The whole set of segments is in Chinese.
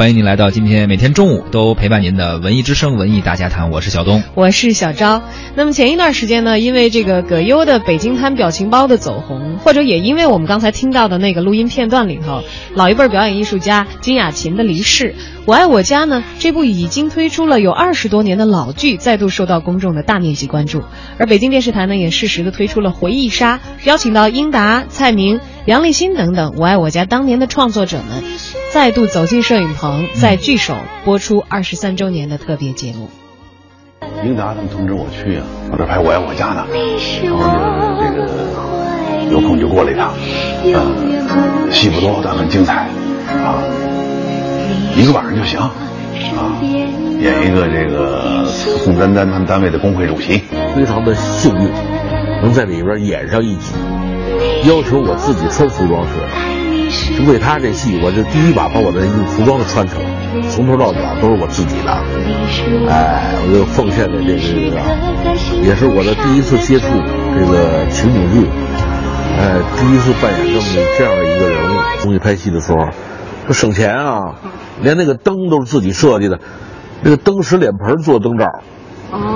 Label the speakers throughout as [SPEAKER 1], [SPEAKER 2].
[SPEAKER 1] 欢迎您来到今天每天中午都陪伴您的文艺之声文艺大家谈，我是小东，
[SPEAKER 2] 我是小昭。那么前一段时间呢，因为这个葛优的《北京滩表情包》的走红，或者也因为我们刚才听到的那个录音片段里头，老一辈表演艺术家金雅琴的离世，《我爱我家》呢这部已经推出了有二十多年的老剧，再度受到公众的大面积关注。而北京电视台呢，也适时的推出了回忆杀，邀请到英达、蔡明、杨立新等等《我爱我家》当年的创作者们，再度走进摄影棚，在聚首播出二十三周年的特别节目。
[SPEAKER 3] 英达他们通知我去啊，我这拍《我爱我家》呢，然后呢，这个有空就过来一趟，嗯，戏不多，但很精彩啊，一个晚上就行啊，演一个这个宋丹丹他们单位的工会主席，
[SPEAKER 4] 非常的幸运，能在里边演上一集，要求我自己穿服装是，就为他这戏，我就第一把把我的服装都穿成了。从头到脚都是我自己的，哎，我就奉献给这个，也是我的第一次接触这个情景剧，哎，第一次扮演这么这样的一个人物。东西拍戏的时候，说省钱啊，连那个灯都是自己设计的，那个灯使脸盆做灯罩，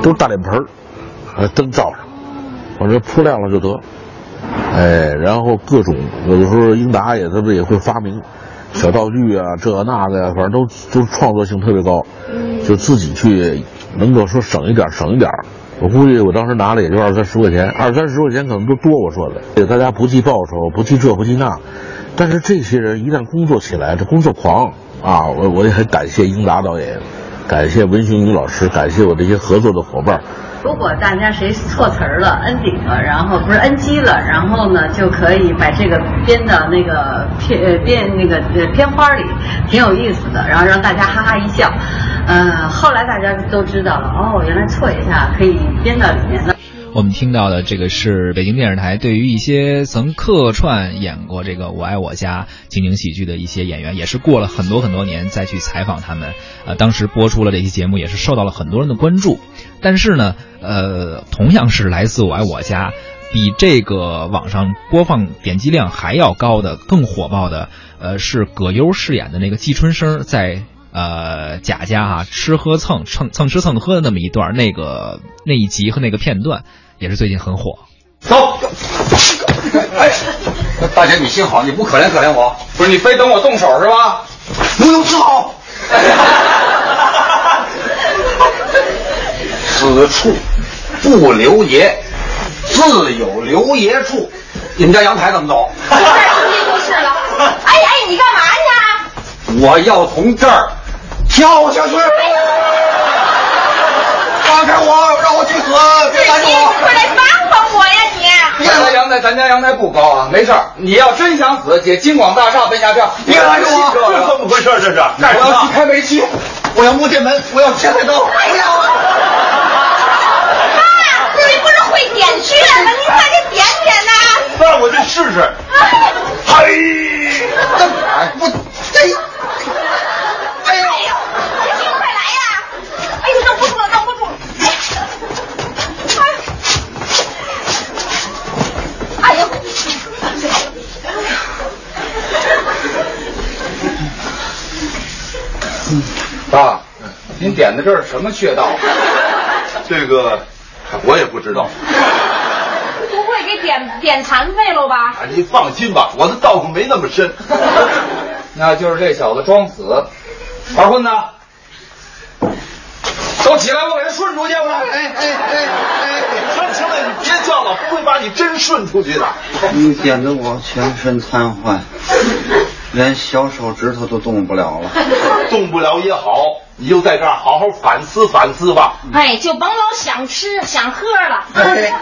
[SPEAKER 4] 都是大脸盆，把灯罩上，往这铺亮了就得，哎，然后各种有的时候英达也他们也会发明。小道具啊，这那个呀，反正都都创作性特别高，就自己去能够说省一点省一点我估计我当时拿了也就二三十块钱，二三十块钱可能都多。我说的，大家不计报酬，不计这不计那，但是这些人一旦工作起来，这工作狂啊！我我也很感谢英达导演，感谢文雄宇老师，感谢我这些合作的伙伴。
[SPEAKER 5] 如果大家谁错词儿了、摁顶了，然后不是摁机了，然后呢就可以把这个编到那个片呃编那个片花里，挺有意思的，然后让大家哈哈一笑。嗯，后来大家都知道了，哦，原来错一下可以编到里面的。
[SPEAKER 1] 我们听到的这个是北京电视台对于一些曾客串演过这个《我爱我家》情景喜剧的一些演员，也是过了很多很多年再去采访他们。呃，当时播出了这期节目，也是受到了很多人的关注。但是呢，呃，同样是来自《我爱我家》，比这个网上播放点击量还要高的、更火爆的，呃，是葛优饰演的那个季春生在呃贾家啊吃喝蹭蹭蹭吃蹭喝的那么一段，那个那一集和那个片段。也是最近很火。
[SPEAKER 6] 走，哎，大姐你心好，你不可怜可怜我？不是你非等我动手是吧？
[SPEAKER 3] 不用伺候。
[SPEAKER 6] 此处不留爷，自有留爷处。你们家阳台怎么走？
[SPEAKER 7] 这儿进就是了。哎哎，你干嘛
[SPEAKER 6] 去？我要从这儿跳下去。放开我，让我去死！别拦住我！
[SPEAKER 7] 快来帮帮我呀
[SPEAKER 6] 你！咱家阳台，咱家阳台不高啊，没事儿你要真想死，姐金广大厦奔下跳。
[SPEAKER 3] 别拦着我！
[SPEAKER 6] 这怎么回事？这是干什么？我要去开煤气，我要摸电门，我要切菜刀。
[SPEAKER 7] 哎呀！妈，你不是会点穴吗？你快给点点呐！
[SPEAKER 3] 那我就试试。哎，
[SPEAKER 6] 我这。您点的这是什么穴道？
[SPEAKER 3] 这个我也不知道。
[SPEAKER 7] 不会给点点残废了吧？
[SPEAKER 3] 啊你放心吧，我的道行没那么深。
[SPEAKER 6] 那就是这小子装死。二混子，都起来，我给他顺出去！我
[SPEAKER 3] 哎哎哎哎！行了行了，你别叫了，不会把你真顺出去的。
[SPEAKER 8] 你点的我全身瘫痪。连小手指头都动不了了，
[SPEAKER 3] 动不了也好，你就在这儿好好反思反思吧。
[SPEAKER 7] 哎，就甭老想吃想喝了。
[SPEAKER 8] 哎，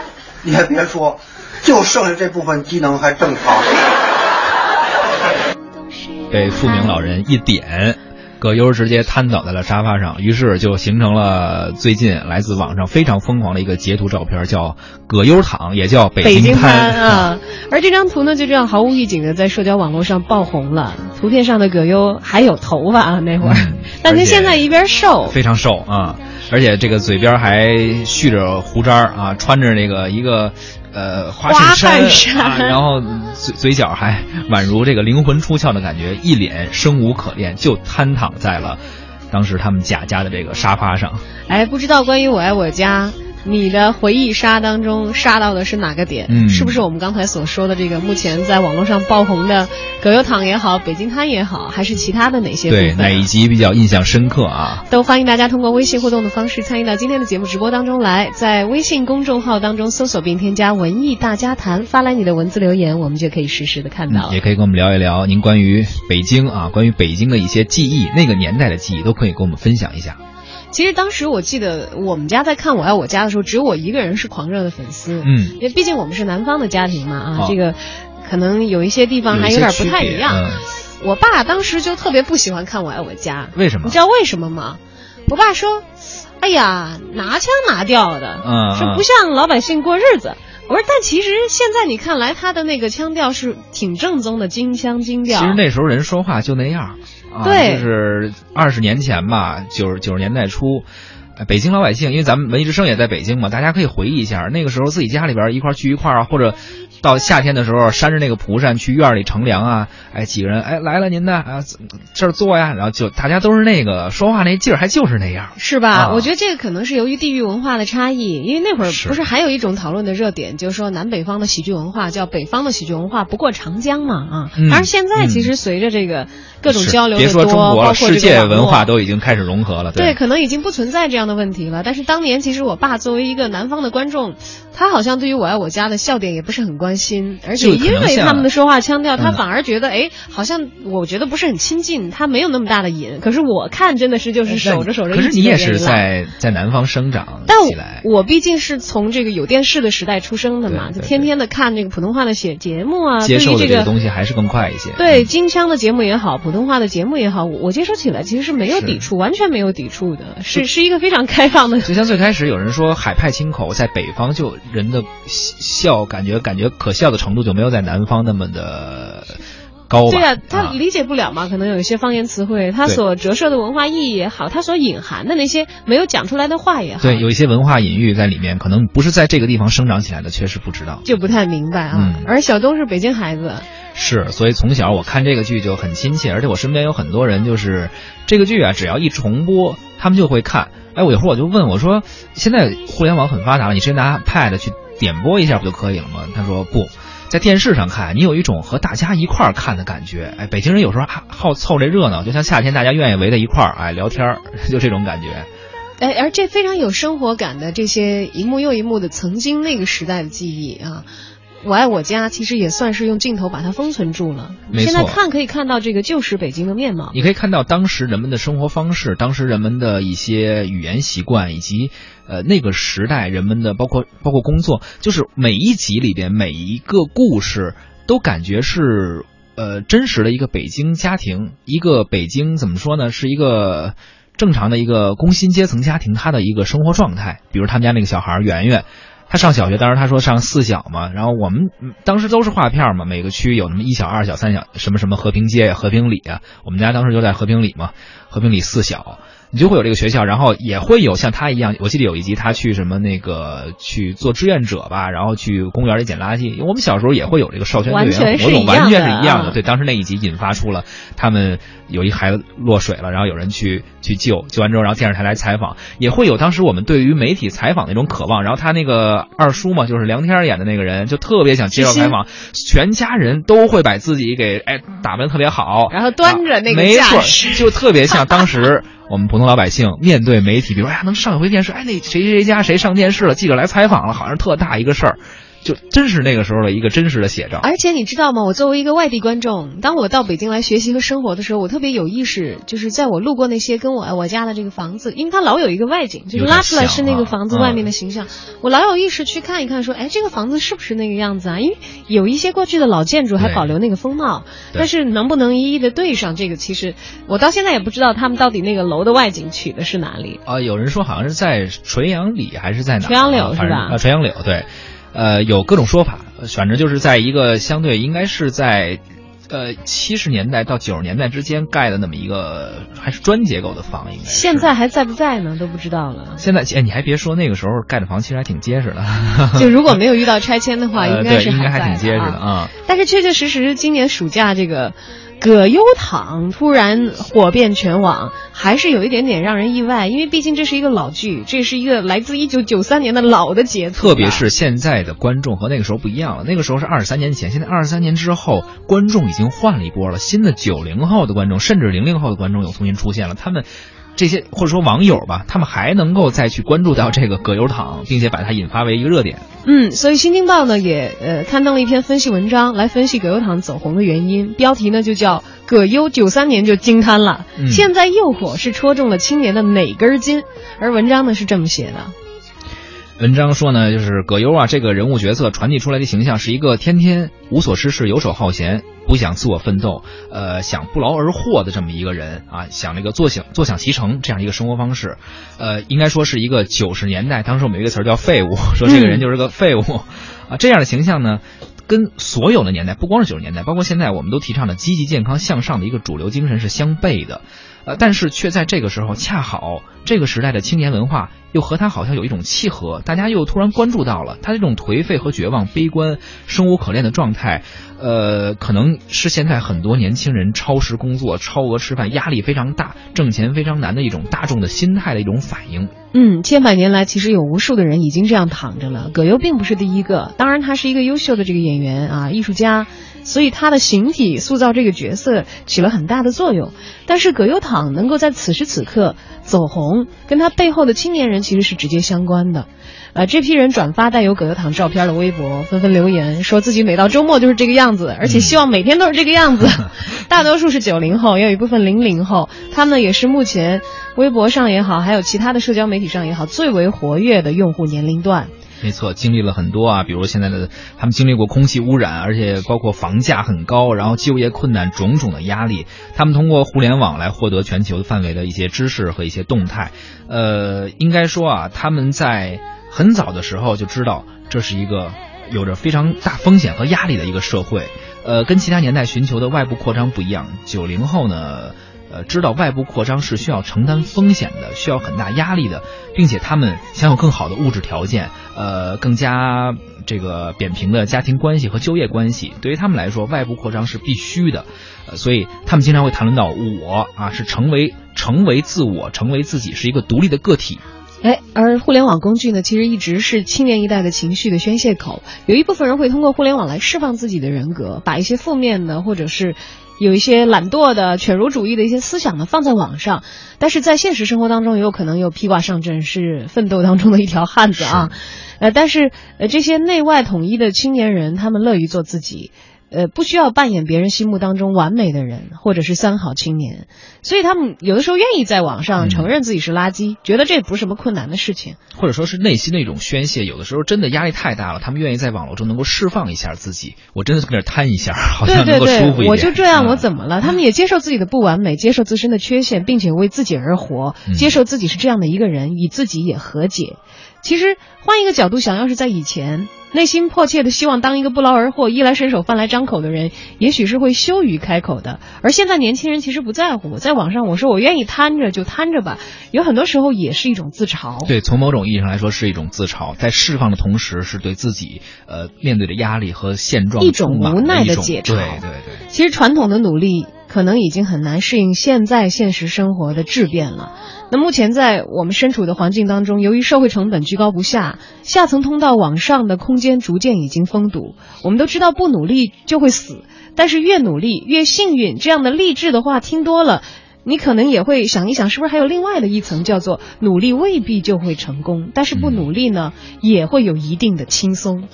[SPEAKER 8] 你还别说，就剩下这部分机能还正常。
[SPEAKER 1] 给富明老人一点。葛优直接瘫倒在了沙发上，于是就形成了最近来自网上非常疯狂的一个截图照片，叫“葛优躺”，也叫“北
[SPEAKER 2] 京瘫”啊。而这张图呢，就这样毫无预警的在社交网络上爆红了。图片上的葛优还有头发啊，那会儿，但跟现在一边瘦，
[SPEAKER 1] 非常瘦啊，而且这个嘴边还蓄着胡渣啊，穿着那个一个呃
[SPEAKER 2] 花
[SPEAKER 1] 衬
[SPEAKER 2] 衫，
[SPEAKER 1] 啊、然后嘴嘴角还宛如这个灵魂出窍的感觉，一脸生无可恋，就瘫躺在了当时他们贾家的这个沙发上。
[SPEAKER 2] 哎，不知道关于我爱我家。你的回忆杀当中杀到的是哪个点？
[SPEAKER 1] 嗯，
[SPEAKER 2] 是不是我们刚才所说的这个目前在网络上爆红的葛优躺也好，北京瘫也好，还是其他的哪些、啊？
[SPEAKER 1] 对，哪一集比较印象深刻啊？
[SPEAKER 2] 都欢迎大家通过微信互动的方式参与到今天的节目直播当中来，在微信公众号当中搜索并添加“文艺大家谈”，发来你的文字留言，我们就可以实时的看到、
[SPEAKER 1] 嗯。也可以跟我们聊一聊您关于北京啊，关于北京的一些记忆，那个年代的记忆都可以跟我们分享一下。
[SPEAKER 2] 其实当时我记得我们家在看《我爱我家》的时候，只有我一个人是狂热的粉丝。
[SPEAKER 1] 嗯，
[SPEAKER 2] 因为毕竟我们是南方的家庭嘛，啊，
[SPEAKER 1] 哦、
[SPEAKER 2] 这个可能有一些地方还有点不太一样。
[SPEAKER 1] 嗯、
[SPEAKER 2] 我爸当时就特别不喜欢看《我爱我家》，
[SPEAKER 1] 为什么？
[SPEAKER 2] 你知道为什么吗？我爸说：“哎呀，拿腔拿调的，
[SPEAKER 1] 嗯，
[SPEAKER 2] 说不像老百姓过日子。”我说，但其实现在你看来，他的那个腔调是挺正宗的京腔京调。
[SPEAKER 1] 其实那时候人说话就那样，啊、
[SPEAKER 2] 对，
[SPEAKER 1] 就是二十年前吧，九十九十年代初。北京老百姓，因为咱们文艺之声也在北京嘛，大家可以回忆一下，那个时候自己家里边一块聚一块啊，或者到夏天的时候扇着那个蒲扇去院里乘凉啊，哎，几个人哎来了您的啊这儿坐呀，然后就大家都是那个说话那劲儿，还就是那样，
[SPEAKER 2] 是吧？
[SPEAKER 1] 啊、
[SPEAKER 2] 我觉得这个可能是由于地域文化的差异，因为那会儿不是还有一种讨论的热点，就是说南北方的喜剧文化叫北方的喜剧文化不过长江嘛啊，
[SPEAKER 1] 嗯、
[SPEAKER 2] 是现在其实随着这个各种交流
[SPEAKER 1] 别说中国
[SPEAKER 2] 了，
[SPEAKER 1] 世界文化都已经开始融合了，
[SPEAKER 2] 对,
[SPEAKER 1] 对，
[SPEAKER 2] 可能已经不存在这样的问题了，但是。当年其实我爸作为一个南方的观众，他好像对于我爱我家的笑点也不是很关心，而且因为他们的说话腔调，他反而觉得哎，好像我觉得不是很亲近，他没有那么大的瘾。可是我看真的是就是守着守着。
[SPEAKER 1] 可是你也是在在南方生长
[SPEAKER 2] 但我毕竟是从这个有电视的时代出生的嘛，就天天的看这个普通话的写节目啊，
[SPEAKER 1] 接受的
[SPEAKER 2] 这
[SPEAKER 1] 个东西还是更快一些。
[SPEAKER 2] 对京腔的节目也好，普通话的节目也好，我接收起来其实是没有抵触，完全没有抵触的，是是一个非常开放的。
[SPEAKER 1] 就像最开始有人说。海派清口在北方就人的笑感觉感觉可笑的程度就没有在南方那么的高？
[SPEAKER 2] 对啊，他理解不了嘛，可能有一些方言词汇，他所折射的文化意义也好，他所隐含的那些没有讲出来的话也好，
[SPEAKER 1] 对，有一些文化隐喻在里面，可能不是在这个地方生长起来的，确实不知道，
[SPEAKER 2] 就不太明白啊。
[SPEAKER 1] 嗯、
[SPEAKER 2] 而小东是北京孩子，
[SPEAKER 1] 是，所以从小我看这个剧就很亲切，而且我身边有很多人就是这个剧啊，只要一重播，他们就会看。哎，我有时候我就问我说：“现在互联网很发达了，你直接拿 Pad 去点播一下不就可以了吗？”他说：“不，在电视上看，你有一种和大家一块儿看的感觉。哎，北京人有时候好凑这热闹，就像夏天大家愿意围在一块儿哎聊天儿，就这种感觉。
[SPEAKER 2] 哎，而这非常有生活感的这些一幕又一幕的曾经那个时代的记忆啊。”我爱我家其实也算是用镜头把它封存住了。
[SPEAKER 1] 没错，
[SPEAKER 2] 现在看可以看到这个旧时北京的面貌。
[SPEAKER 1] 你可以看到当时人们的生活方式，当时人们的一些语言习惯，以及呃那个时代人们的包括包括工作，就是每一集里边每一个故事都感觉是呃真实的一个北京家庭，一个北京怎么说呢？是一个正常的一个工薪阶层家庭他的一个生活状态。比如他们家那个小孩圆圆。他上小学，当时他说上四小嘛，然后我们当时都是划片嘛，每个区有那么一小、二小、三小，什么什么和平街、和平里啊，我们家当时就在和平里嘛，和平里四小，你就会有这个学校，然后也会有像他一样，我记得有一集他去什么那个去做志愿者吧，然后去公园里捡垃圾，因为我们小时候也会有这个少先队员活动，完全是一样的。对，当时那一集引发出了他们有一孩子落水了，然后有人去去救，救完之后，然后电视台来采访，也会有当时我们对于媒体采访那种渴望，然后他那个。二叔嘛，就是梁天演的那个人，就特别想接受采访，全家人都会把自己给哎打扮特别好，
[SPEAKER 2] 然后端着那个
[SPEAKER 1] 没错，就特别像当时我们普通老百姓面对媒体，比如说哎能上一回电视，哎那谁谁家谁上电视了，记者来采访了，好像特大一个事儿。就真是那个时候的一个真实的写照。
[SPEAKER 2] 而且你知道吗？我作为一个外地观众，当我到北京来学习和生活的时候，我特别有意识，就是在我路过那些跟我我家的这个房子，因为它老有一个外景，就是拉出来是那个房子外面的形象，
[SPEAKER 1] 啊嗯、
[SPEAKER 2] 我老有意识去看一看，说，哎，这个房子是不是那个样子啊？因为有一些过去的老建筑还保留那个风貌，但是能不能一一的对上这个，其实我到现在也不知道他们到底那个楼的外景取的是哪里。
[SPEAKER 1] 啊，有人说好像是在垂杨里还是在哪？
[SPEAKER 2] 垂杨柳是吧？
[SPEAKER 1] 啊，垂杨柳对。呃，有各种说法，反正就是在一个相对应该是在呃七十年代到九十年代之间盖的那么一个还是砖结构的房，应该
[SPEAKER 2] 现在还在不在呢？都不知道了。
[SPEAKER 1] 现在哎，你还别说，那个时候盖的房其实还挺结实的。
[SPEAKER 2] 就如果没有遇到拆迁的话，应该是
[SPEAKER 1] 应该还挺结实
[SPEAKER 2] 的
[SPEAKER 1] 啊。
[SPEAKER 2] 但是确确实实，今年暑假这个。葛优躺突然火遍全网，还是有一点点让人意外，因为毕竟这是一个老剧，这是一个来自一九九三年的老的节
[SPEAKER 1] 奏。特别是现在的观众和那个时候不一样了，那个时候是二十三年前，现在二十三年之后，观众已经换了一波了，新的九零后的观众，甚至零零后的观众又重新出现了，他们。这些或者说网友吧，他们还能够再去关注到这个葛优躺，并且把它引发为一个热点。
[SPEAKER 2] 嗯，所以《新京报》呢也呃刊登了一篇分析文章，来分析葛优躺走红的原因。标题呢就叫“葛优九三年就惊瘫了，现在又火是戳中了青年的哪根筋？”而文章呢是这么写的。
[SPEAKER 1] 文章说呢，就是葛优啊，这个人物角色传递出来的形象是一个天天无所事事、游手好闲、不想自我奋斗、呃想不劳而获的这么一个人啊，想那个坐享坐享其成这样一个生活方式，呃，应该说是一个九十年代，当时我们有一个词叫废物，说这个人就是个废物，啊，这样的形象呢，跟所有的年代，不光是九十年代，包括现在我们都提倡的积极、健康、向上的一个主流精神是相悖的。呃，但是却在这个时候，恰好这个时代的青年文化又和他好像有一种契合，大家又突然关注到了他这种颓废和绝望、悲观、生无可恋的状态，呃，可能是现在很多年轻人超时工作、超额吃饭、压力非常大、挣钱非常难的一种大众的心态的一种反应。
[SPEAKER 2] 嗯，千百年来，其实有无数的人已经这样躺着了。葛优并不是第一个，当然他是一个优秀的这个演员啊，艺术家。所以他的形体塑造这个角色起了很大的作用，但是葛优躺能够在此时此刻走红，跟他背后的青年人其实是直接相关的。呃，这批人转发带有葛优躺照片的微博，纷纷留言说自己每到周末就是这个样子，而且希望每天都是这个样子。大多数是九零后，也有一部分零零后，他们也是目前微博上也好，还有其他的社交媒体上也好最为活跃的用户年龄段。
[SPEAKER 1] 没错，经历了很多啊，比如现在的他们经历过空气污染，而且包括房价很高，然后就业困难，种种的压力。他们通过互联网来获得全球范围的一些知识和一些动态。呃，应该说啊，他们在很早的时候就知道这是一个有着非常大风险和压力的一个社会。呃，跟其他年代寻求的外部扩张不一样，九零后呢。呃，知道外部扩张是需要承担风险的，需要很大压力的，并且他们享有更好的物质条件，呃，更加这个扁平的家庭关系和就业关系，对于他们来说，外部扩张是必须的，呃，所以他们经常会谈论到我啊，是成为成为自我，成为自己，是一个独立的个体。
[SPEAKER 2] 哎，而互联网工具呢，其实一直是青年一代的情绪的宣泄口，有一部分人会通过互联网来释放自己的人格，把一些负面的或者是。有一些懒惰的、犬儒主义的一些思想呢，放在网上，但是在现实生活当中，也有可能有披挂上阵，是奋斗当中的一条汉子啊。呃，但是呃，这些内外统一的青年人，他们乐于做自己。呃，不需要扮演别人心目当中完美的人，或者是三好青年，所以他们有的时候愿意在网上承认自己是垃圾，觉得这不是什么困难的事情，
[SPEAKER 1] 或者说是内心的一种宣泄。有的时候真的压力太大了，他们愿意在网络中能够释放一下自己。我真的跟这摊一下，好像能够舒服一点。
[SPEAKER 2] 我就这样，我怎么了？他们也接受自己的不完美，接受自身的缺陷，并且为自己而活，接受自己是这样的一个人，与自己也和解。其实换一个角度想，要是在以前。内心迫切的希望当一个不劳而获、衣来伸手、饭来张口的人，也许是会羞于开口的。而现在年轻人其实不在乎，在网上我说我愿意摊着就摊着吧，有很多时候也是一种自嘲。
[SPEAKER 1] 对，从某种意义上来说是一种自嘲，在释放的同时，是对自己呃面对的压力和现状
[SPEAKER 2] 一种无奈的解嘲。
[SPEAKER 1] 对对对，
[SPEAKER 2] 其实传统的努力。可能已经很难适应现在现实生活的质变了。那目前在我们身处的环境当中，由于社会成本居高不下，下层通道往上的空间逐渐已经封堵。我们都知道不努力就会死，但是越努力越幸运。这样的励志的话听多了，你可能也会想一想，是不是还有另外的一层，叫做努力未必就会成功，但是不努力呢，也会有一定的轻松。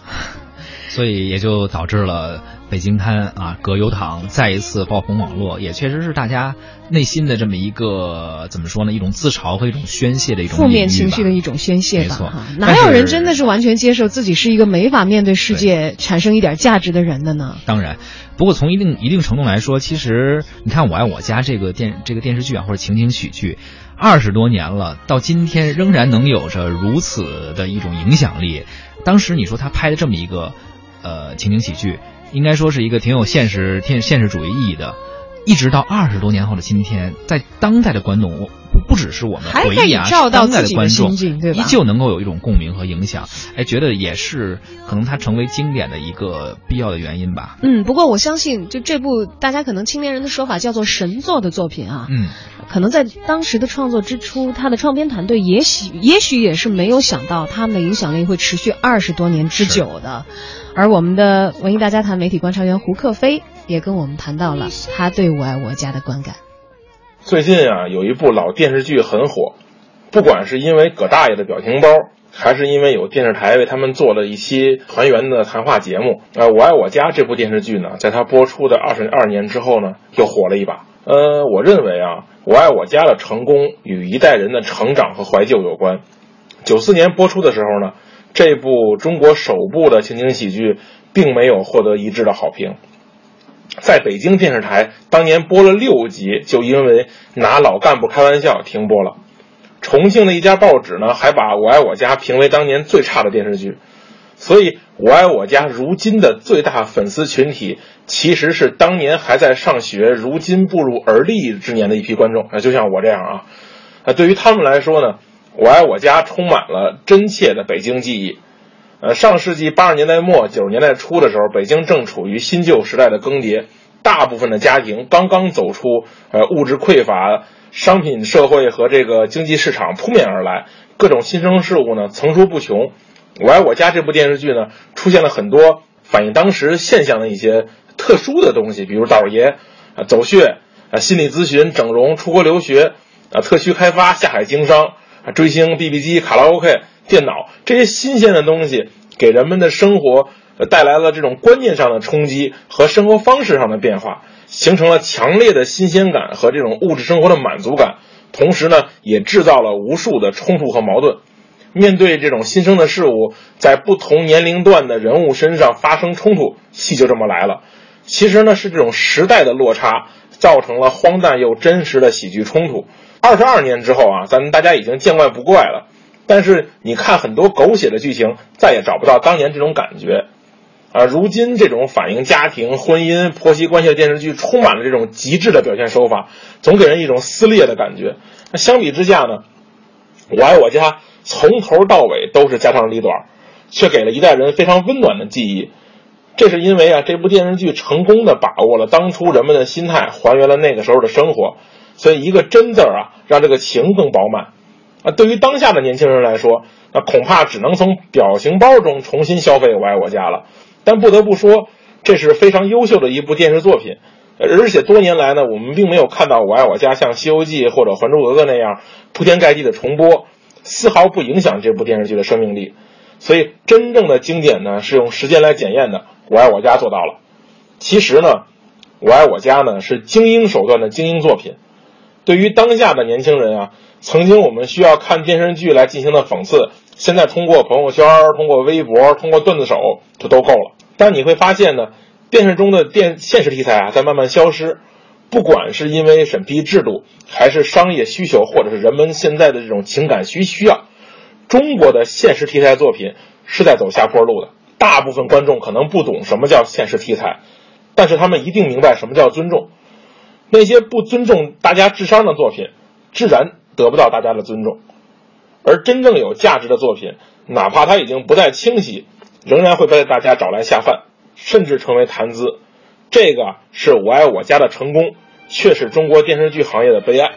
[SPEAKER 1] 所以也就导致了北京滩啊，葛优躺再一次爆红网络，也确实是大家内心的这么一个怎么说呢？一种自嘲和一种宣泄的一种
[SPEAKER 2] 负面情绪的一种宣泄
[SPEAKER 1] 吧。没错，
[SPEAKER 2] 哪有人真的是完全接受自己是一个没法面对世界、产生一点价值的人的呢？
[SPEAKER 1] 当然，不过从一定一定程度来说，其实你看《我爱我家》这个电这个电视剧啊，或者情景喜剧，二十多年了，到今天仍然能有着如此的一种影响力。当时你说他拍的这么一个。呃，情景喜剧应该说是一个挺有现实、挺现实主义意义的。一直到二十多年后的今天，在当代的观众，不不只是我们回忆啊，当代的观众依旧能够有一种共鸣和影响。哎，觉得也是可能它成为经典的一个必要的原因吧。
[SPEAKER 2] 嗯，不过我相信，就这部大家可能青年人的说法叫做神作的作品啊，
[SPEAKER 1] 嗯，
[SPEAKER 2] 可能在当时的创作之初，他的创编团队也许也许也是没有想到他们的影响力会持续二十多年之久的。而我们的文艺大家谈媒体观察员胡克飞也跟我们谈到了他对《我爱我家》的观感。
[SPEAKER 9] 最近啊，有一部老电视剧很火，不管是因为葛大爷的表情包，还是因为有电视台为他们做了一期团圆的谈话节目，呃，《我爱我家》这部电视剧呢，在它播出的二十二年之后呢，又火了一把。呃，我认为啊，《我爱我家》的成功与一代人的成长和怀旧有关。九四年播出的时候呢。这部中国首部的情景喜剧，并没有获得一致的好评。在北京电视台，当年播了六集，就因为拿老干部开玩笑停播了。重庆的一家报纸呢，还把《我爱我家》评为当年最差的电视剧。所以，《我爱我家》如今的最大粉丝群体，其实是当年还在上学，如今步入而立之年的一批观众。啊，就像我这样啊，啊，对于他们来说呢。我爱我家充满了真切的北京记忆，呃，上世纪八十年代末九十年代初的时候，北京正处于新旧时代的更迭，大部分的家庭刚刚走出呃物质匮乏、商品社会和这个经济市场扑面而来，各种新生事物呢层出不穷。我爱我家这部电视剧呢，出现了很多反映当时现象的一些特殊的东西，比如道爷啊走穴啊心理咨询、整容、出国留学啊特区开发、下海经商。追星、BB 机、卡拉 OK、电脑这些新鲜的东西，给人们的生活带来了这种观念上的冲击和生活方式上的变化，形成了强烈的新鲜感和这种物质生活的满足感。同时呢，也制造了无数的冲突和矛盾。面对这种新生的事物，在不同年龄段的人物身上发生冲突，戏就这么来了。其实呢，是这种时代的落差，造成了荒诞又真实的喜剧冲突。二十二年之后啊，咱们大家已经见怪不怪了。但是你看很多狗血的剧情，再也找不到当年这种感觉。啊，如今这种反映家庭、婚姻、婆媳关系的电视剧，充满了这种极致的表现手法，总给人一种撕裂的感觉。那相比之下呢，《我爱我家》从头到尾都是家长里短，却给了一代人非常温暖的记忆。这是因为啊，这部电视剧成功的把握了当初人们的心态，还原了那个时候的生活。所以，一个“真”字儿啊，让这个情更饱满。啊，对于当下的年轻人来说，那恐怕只能从表情包中重新消费《我爱我家》了。但不得不说，这是非常优秀的一部电视作品。而且多年来呢，我们并没有看到《我爱我家》像《西游记》或者《还珠格格》那样铺天盖地的重播，丝毫不影响这部电视剧的生命力。所以，真正的经典呢，是用时间来检验的。《我爱我家》做到了。其实呢，《我爱我家》呢是精英手段的精英作品。对于当下的年轻人啊，曾经我们需要看电视剧来进行的讽刺，现在通过朋友圈、通过微博、通过段子手就都够了。但你会发现呢，电视中的电现实题材啊在慢慢消失，不管是因为审批制度，还是商业需求，或者是人们现在的这种情感需需要，中国的现实题材作品是在走下坡路的。大部分观众可能不懂什么叫现实题材，但是他们一定明白什么叫尊重。那些不尊重大家智商的作品，自然得不到大家的尊重；而真正有价值的作品，哪怕它已经不再清晰，仍然会被大家找来下饭，甚至成为谈资。这个是我爱我家的成功，却是中国电视剧行业的悲哀。